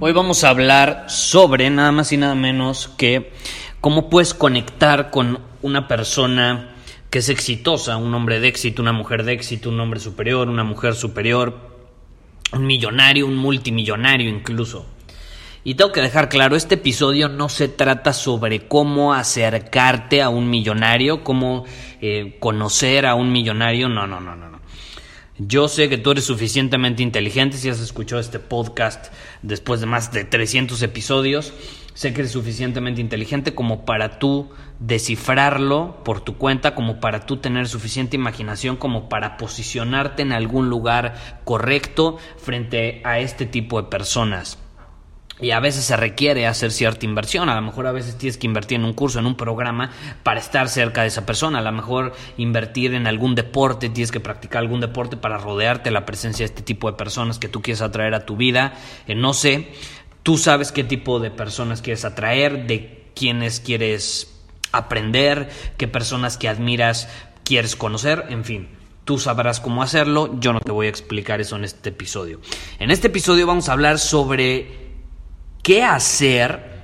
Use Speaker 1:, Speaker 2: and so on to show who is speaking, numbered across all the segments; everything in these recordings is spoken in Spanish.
Speaker 1: Hoy vamos a hablar sobre nada más y nada menos que cómo puedes conectar con una persona que es exitosa, un hombre de éxito, una mujer de éxito, un hombre superior, una mujer superior, un millonario, un multimillonario incluso. Y tengo que dejar claro, este episodio no se trata sobre cómo acercarte a un millonario, cómo eh, conocer a un millonario, no, no, no, no. Yo sé que tú eres suficientemente inteligente si has escuchado este podcast después de más de 300 episodios. Sé que eres suficientemente inteligente como para tú descifrarlo por tu cuenta, como para tú tener suficiente imaginación como para posicionarte en algún lugar correcto frente a este tipo de personas. Y a veces se requiere hacer cierta inversión, a lo mejor a veces tienes que invertir en un curso, en un programa para estar cerca de esa persona, a lo mejor invertir en algún deporte, tienes que practicar algún deporte para rodearte la presencia de este tipo de personas que tú quieres atraer a tu vida, eh, no sé, tú sabes qué tipo de personas quieres atraer, de quiénes quieres aprender, qué personas que admiras quieres conocer, en fin. Tú sabrás cómo hacerlo, yo no te voy a explicar eso en este episodio. En este episodio vamos a hablar sobre qué hacer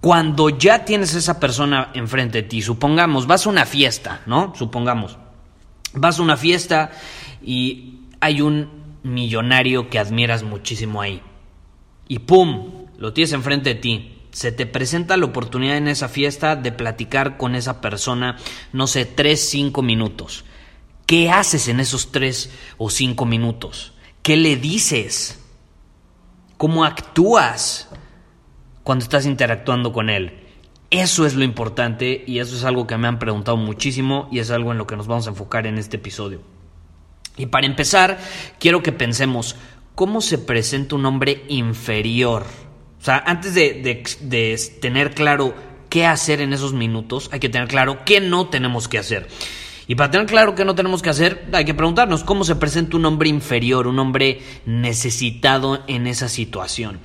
Speaker 1: cuando ya tienes esa persona enfrente de ti. Supongamos, vas a una fiesta, ¿no? Supongamos, vas a una fiesta y hay un millonario que admiras muchísimo ahí. Y ¡pum! Lo tienes enfrente de ti. Se te presenta la oportunidad en esa fiesta de platicar con esa persona, no sé, tres, cinco minutos. ¿Qué haces en esos tres o cinco minutos? ¿Qué le dices? ¿Cómo actúas? Cuando estás interactuando con él. Eso es lo importante y eso es algo que me han preguntado muchísimo y es algo en lo que nos vamos a enfocar en este episodio. Y para empezar, quiero que pensemos, ¿cómo se presenta un hombre inferior? O sea, antes de, de tener claro qué hacer en esos minutos, hay que tener claro qué no tenemos que hacer. Y para tener claro qué no tenemos que hacer, hay que preguntarnos cómo se presenta un hombre inferior, un hombre necesitado en esa situación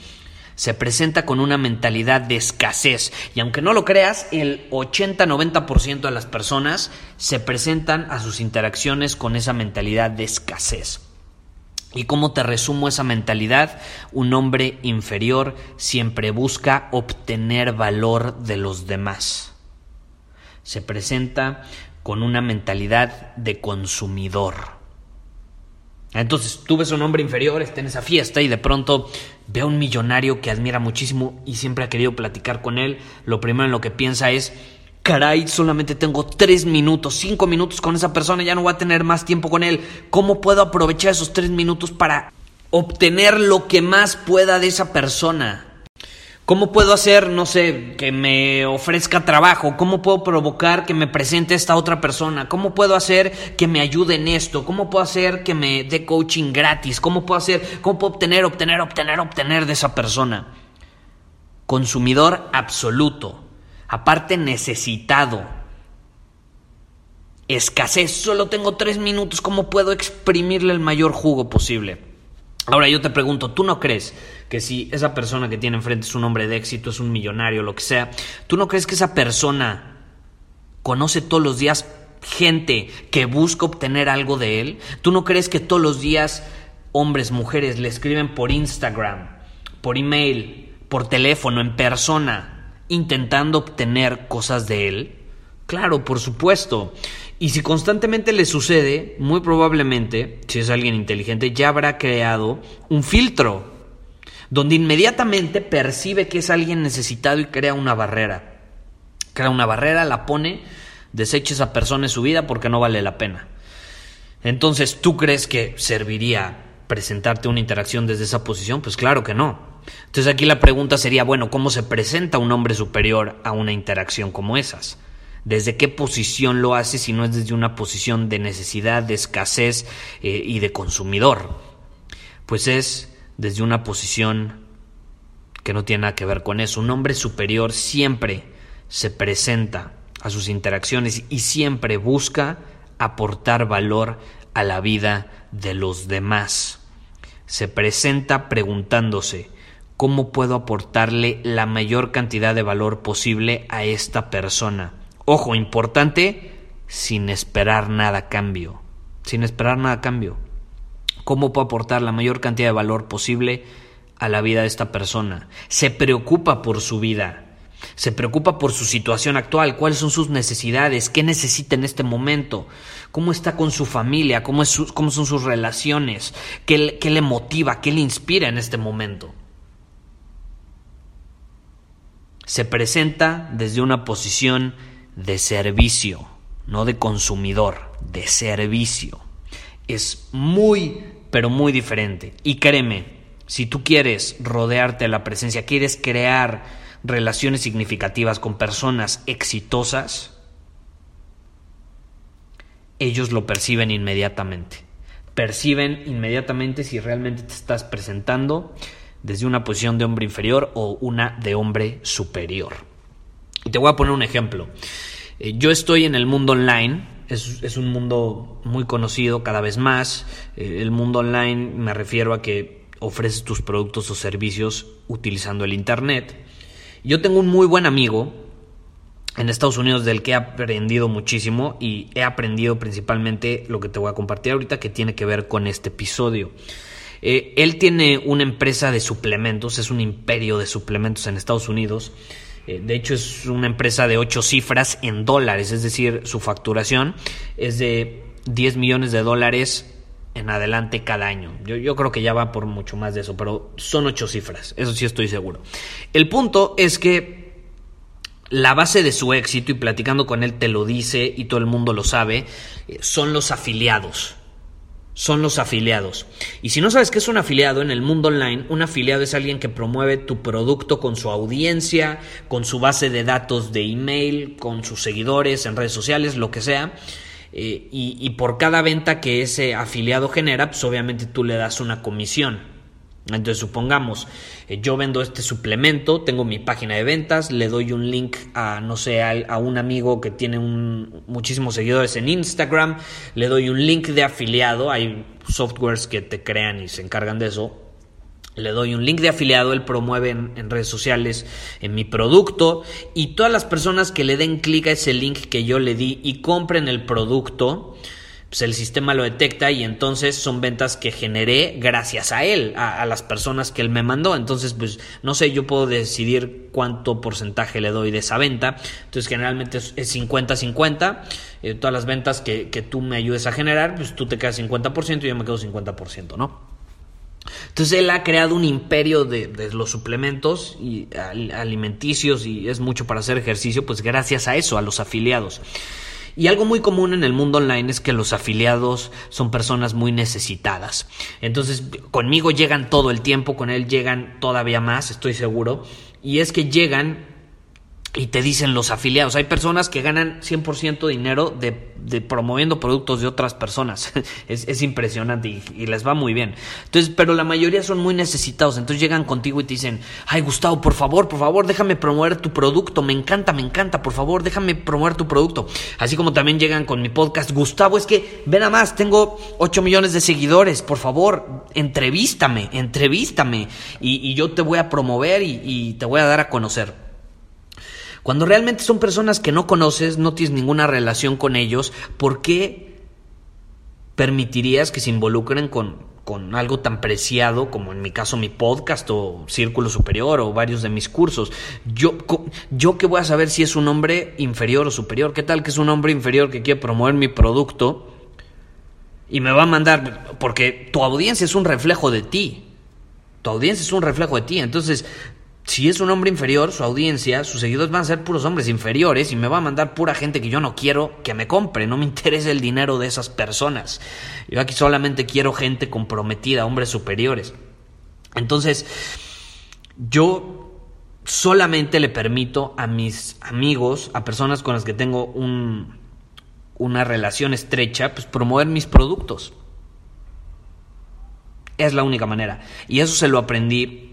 Speaker 1: se presenta con una mentalidad de escasez. Y aunque no lo creas, el 80-90% de las personas se presentan a sus interacciones con esa mentalidad de escasez. ¿Y cómo te resumo esa mentalidad? Un hombre inferior siempre busca obtener valor de los demás. Se presenta con una mentalidad de consumidor. Entonces tú ves a un hombre inferior, está en esa fiesta y de pronto ve a un millonario que admira muchísimo y siempre ha querido platicar con él. Lo primero en lo que piensa es, caray, solamente tengo tres minutos, cinco minutos con esa persona, ya no voy a tener más tiempo con él. ¿Cómo puedo aprovechar esos tres minutos para obtener lo que más pueda de esa persona? ¿Cómo puedo hacer, no sé, que me ofrezca trabajo? ¿Cómo puedo provocar que me presente esta otra persona? ¿Cómo puedo hacer que me ayude en esto? ¿Cómo puedo hacer que me dé coaching gratis? ¿Cómo puedo hacer, cómo puedo obtener, obtener, obtener, obtener de esa persona? Consumidor absoluto. Aparte necesitado. Escasez. Solo tengo tres minutos. ¿Cómo puedo exprimirle el mayor jugo posible? Ahora yo te pregunto, ¿tú no crees que si esa persona que tiene enfrente es un hombre de éxito, es un millonario, lo que sea, ¿tú no crees que esa persona conoce todos los días gente que busca obtener algo de él? ¿Tú no crees que todos los días hombres, mujeres le escriben por Instagram, por email, por teléfono, en persona, intentando obtener cosas de él? Claro, por supuesto. Y si constantemente le sucede, muy probablemente, si es alguien inteligente, ya habrá creado un filtro. donde inmediatamente percibe que es alguien necesitado y crea una barrera. Crea una barrera, la pone, desecha esa persona en su vida porque no vale la pena. Entonces, ¿tú crees que serviría presentarte una interacción desde esa posición? Pues claro que no. Entonces aquí la pregunta sería, bueno, ¿cómo se presenta un hombre superior a una interacción como esas? ¿Desde qué posición lo hace si no es desde una posición de necesidad, de escasez eh, y de consumidor? Pues es desde una posición que no tiene nada que ver con eso. Un hombre superior siempre se presenta a sus interacciones y siempre busca aportar valor a la vida de los demás. Se presenta preguntándose, ¿cómo puedo aportarle la mayor cantidad de valor posible a esta persona? Ojo, importante, sin esperar nada a cambio. Sin esperar nada a cambio. ¿Cómo puedo aportar la mayor cantidad de valor posible a la vida de esta persona? Se preocupa por su vida. Se preocupa por su situación actual, cuáles son sus necesidades, qué necesita en este momento, cómo está con su familia, cómo, es cómo son sus relaciones, qué, qué le motiva, qué le inspira en este momento. Se presenta desde una posición de servicio, no de consumidor, de servicio. Es muy, pero muy diferente. Y créeme, si tú quieres rodearte de la presencia, quieres crear relaciones significativas con personas exitosas, ellos lo perciben inmediatamente. Perciben inmediatamente si realmente te estás presentando desde una posición de hombre inferior o una de hombre superior. Y te voy a poner un ejemplo. Eh, yo estoy en el mundo online, es, un mundo muy conocido cada vez más. Eh, el mundo online me refiero a que ofreces tus productos o servicios utilizando el Internet. Yo tengo un muy buen amigo en Estados Unidos del que he aprendido muchísimo y he aprendido principalmente lo que te voy a compartir ahorita que tiene que ver con este episodio. Eh, él tiene una empresa de suplementos, es un imperio de suplementos en Estados Unidos. Eh, de hecho, es una empresa de ocho cifras en dólares, es decir, su facturación es de 10 millones de dólares en adelante cada año. Yo, creo que ya va por mucho más de eso, pero son ocho cifras, eso sí estoy seguro. El punto es que la base de su éxito, y platicando con él te lo dice y todo el mundo lo sabe, eh, son los afiliados. Son los afiliados. Y si no sabes qué es un afiliado en el mundo online, un afiliado es alguien que promueve tu producto con su audiencia, con su base de datos de email, con sus seguidores en redes sociales, lo que sea. Eh, y, y por cada venta que ese afiliado genera, pues obviamente tú le das una comisión. Entonces supongamos, eh, yo vendo este suplemento, tengo mi página de ventas, le doy un link a, no sé, a, un amigo que tiene muchísimos seguidores en Instagram, le doy un link de afiliado, hay softwares que te crean y se encargan de eso. Le doy un link de afiliado, él promueve en redes sociales en mi producto y todas las personas que le den clic a ese link que yo le di y compren el producto, pues el sistema lo detecta y entonces son ventas que generé gracias a él, a, las personas que él me mandó. Entonces, pues no sé, yo puedo decidir cuánto porcentaje le doy de esa venta. Entonces, generalmente es 50-50. Eh, todas las ventas que, tú me ayudes a generar, pues tú te quedas 50% y yo me quedo 50%, ¿no? Entonces él ha creado un imperio de, de, los suplementos y alimenticios y es mucho para hacer ejercicio, pues gracias a eso, a los afiliados. Y algo muy común en el mundo online es que los afiliados son personas muy necesitadas. Entonces, conmigo llegan todo el tiempo, con él llegan todavía más, estoy seguro. Y es que llegan y te dicen los afiliados. Hay personas que ganan 100% dinero de, promoviendo productos de otras personas. es, impresionante y, les va muy bien. Entonces, pero la mayoría son muy necesitados. Entonces llegan contigo y te dicen, ay Gustavo, por favor, por favor, déjame promover tu producto. Me encanta, me encanta. Por favor, déjame promover tu producto. Así como también llegan con mi podcast. Gustavo, es que, ven a más, tengo 8 millones de seguidores. Por favor, entrevístame, entrevístame. Y, yo te voy a promover y te voy a dar a conocer. Cuando realmente son personas que no conoces, no tienes ninguna relación con ellos, ¿por qué permitirías que se involucren con, con algo tan preciado como en mi caso mi podcast o Círculo Superior o varios de mis cursos. Yo, yo qué voy a saber si es un hombre inferior o superior. ¿Qué tal que es un hombre inferior que quiere promover mi producto y me va a mandar, porque tu audiencia es un reflejo de ti. Tu audiencia es un reflejo de ti. Entonces, si es un hombre inferior, su audiencia, sus seguidores van a ser puros hombres inferiores y me va a mandar pura gente que yo no quiero que me compre. No me interesa el dinero de esas personas. Yo aquí solamente quiero gente comprometida, hombres superiores. Entonces, yo solamente le permito a mis amigos, a personas con las que tengo un, una relación estrecha, pues promover mis productos. Es la única manera. Y eso se lo aprendí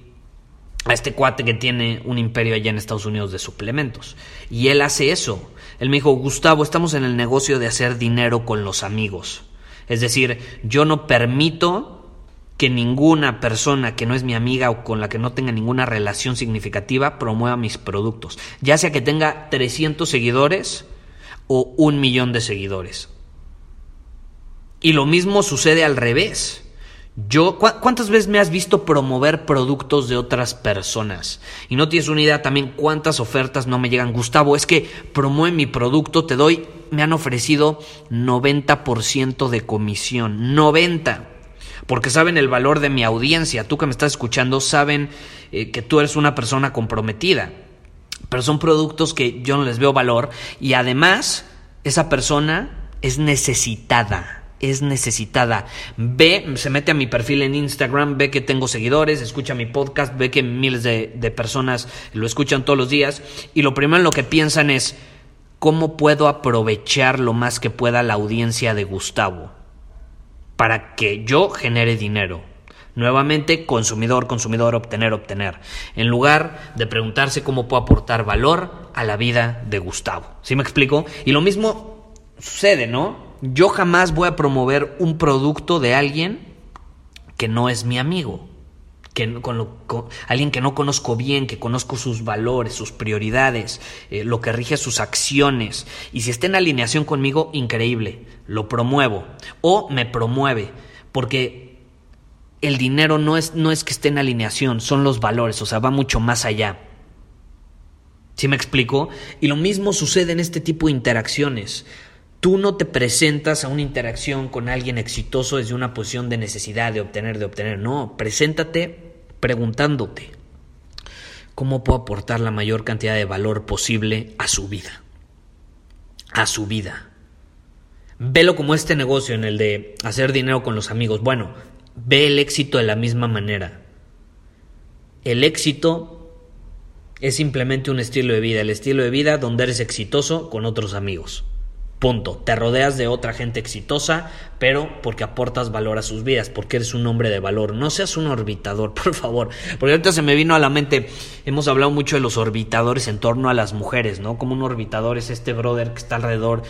Speaker 1: a este cuate que tiene un imperio allá en Estados Unidos de suplementos. Y él hace eso. Él me dijo, Gustavo, estamos en el negocio de hacer dinero con los amigos. Es decir, yo no permito que ninguna persona que no es mi amiga o con la que no tenga ninguna relación significativa promueva mis productos. Ya sea que tenga 300 seguidores o un millón de seguidores. Y lo mismo sucede al revés. Yo, ¿cuántas veces me has visto promover productos de otras personas? Y no tienes una idea también cuántas ofertas no me llegan. Gustavo, es que promueve mi producto, te doy, me han ofrecido 90% de comisión. 90. Porque saben el valor de mi audiencia. Tú que me estás escuchando, saben eh, que tú eres una persona comprometida. Pero son productos que yo no les veo valor. Y además, esa persona es necesitada es necesitada. Ve, se mete a mi perfil en Instagram, ve que tengo seguidores, escucha mi podcast, ve que miles de, personas lo escuchan todos los días y lo primero en lo que piensan es cómo puedo aprovechar lo más que pueda la audiencia de Gustavo para que yo genere dinero. Nuevamente, consumidor, consumidor, obtener, obtener. En lugar de preguntarse cómo puedo aportar valor a la vida de Gustavo. ¿Sí me explico? Y lo mismo sucede, ¿no? Yo jamás voy a promover un producto de alguien que no es mi amigo. Que, con, alguien que no conozco bien, que conozco sus valores, sus prioridades, eh, lo que rige sus acciones. Y si está en alineación conmigo, increíble, lo promuevo. O me promueve, porque el dinero no es, no es que esté en alineación, son los valores, o sea, va mucho más allá. ¿Sí me explico? Y lo mismo sucede en este tipo de interacciones. Tú no te presentas a una interacción con alguien exitoso desde una posición de necesidad, de obtener, de obtener. No, preséntate preguntándote cómo puedo aportar la mayor cantidad de valor posible a su vida. A su vida. Velo como este negocio en el de hacer dinero con los amigos. Bueno, ve el éxito de la misma manera. El éxito es simplemente un estilo de vida, el estilo de vida donde eres exitoso con otros amigos. Punto. Te rodeas de otra gente exitosa, pero porque aportas valor a sus vidas, porque eres un hombre de valor. No seas un orbitador, por favor. Porque ahorita se me vino a la mente, hemos hablado mucho de los orbitadores en torno a las mujeres, ¿no? Como un orbitador es este brother que está alrededor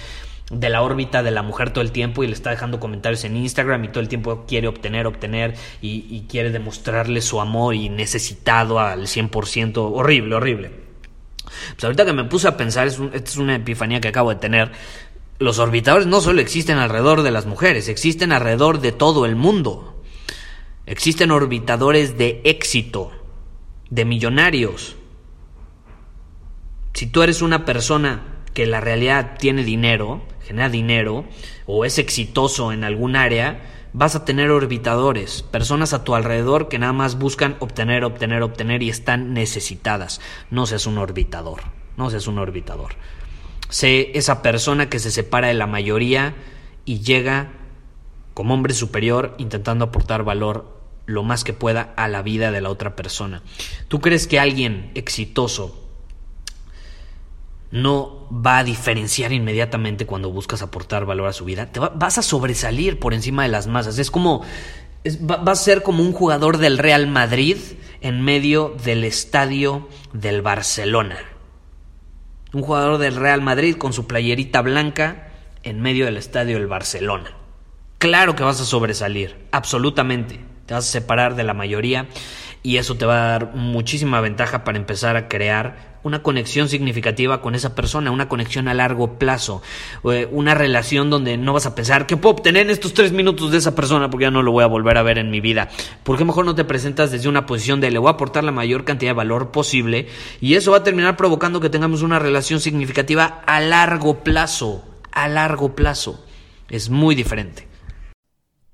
Speaker 1: de la órbita de la mujer todo el tiempo y le está dejando comentarios en Instagram y todo el tiempo quiere obtener, obtener y, quiere demostrarle su amor y necesitado al 100%. Horrible, horrible. Pues ahorita que me puse a pensar, es esta es una epifanía que acabo de tener, los orbitadores no solo existen alrededor de las mujeres, existen alrededor de todo el mundo. Existen orbitadores de éxito, de millonarios. Si tú eres una persona que la realidad tiene dinero, genera dinero, o es exitoso en algún área, vas a tener orbitadores, personas a tu alrededor que nada más buscan obtener, obtener, obtener y están necesitadas. No seas un orbitador, no seas un orbitador. Sé esa persona que se separa de la mayoría y llega como hombre superior intentando aportar valor lo más que pueda a la vida de la otra persona. ¿Tú crees que alguien exitoso no va a diferenciar inmediatamente cuando buscas aportar valor a su vida? Te vas a sobresalir por encima de las masas. Es como va, va, a ser como un jugador del Real Madrid en medio del estadio del Barcelona un jugador del Real Madrid con su playerita blanca en medio del estadio del Barcelona. Claro que vas a sobresalir, absolutamente. Te vas a separar de la mayoría y eso te va a dar muchísima ventaja para empezar a crear una conexión significativa con esa persona, una conexión a largo plazo, eh, una relación donde no vas a pensar que puedo obtener en estos tres minutos de esa persona porque ya no lo voy a volver a ver en mi vida. ¿Por qué mejor no te presentas desde una posición de le voy a aportar la mayor cantidad de valor posible y eso va a terminar provocando que tengamos una relación significativa a largo plazo, a largo plazo? Es muy diferente.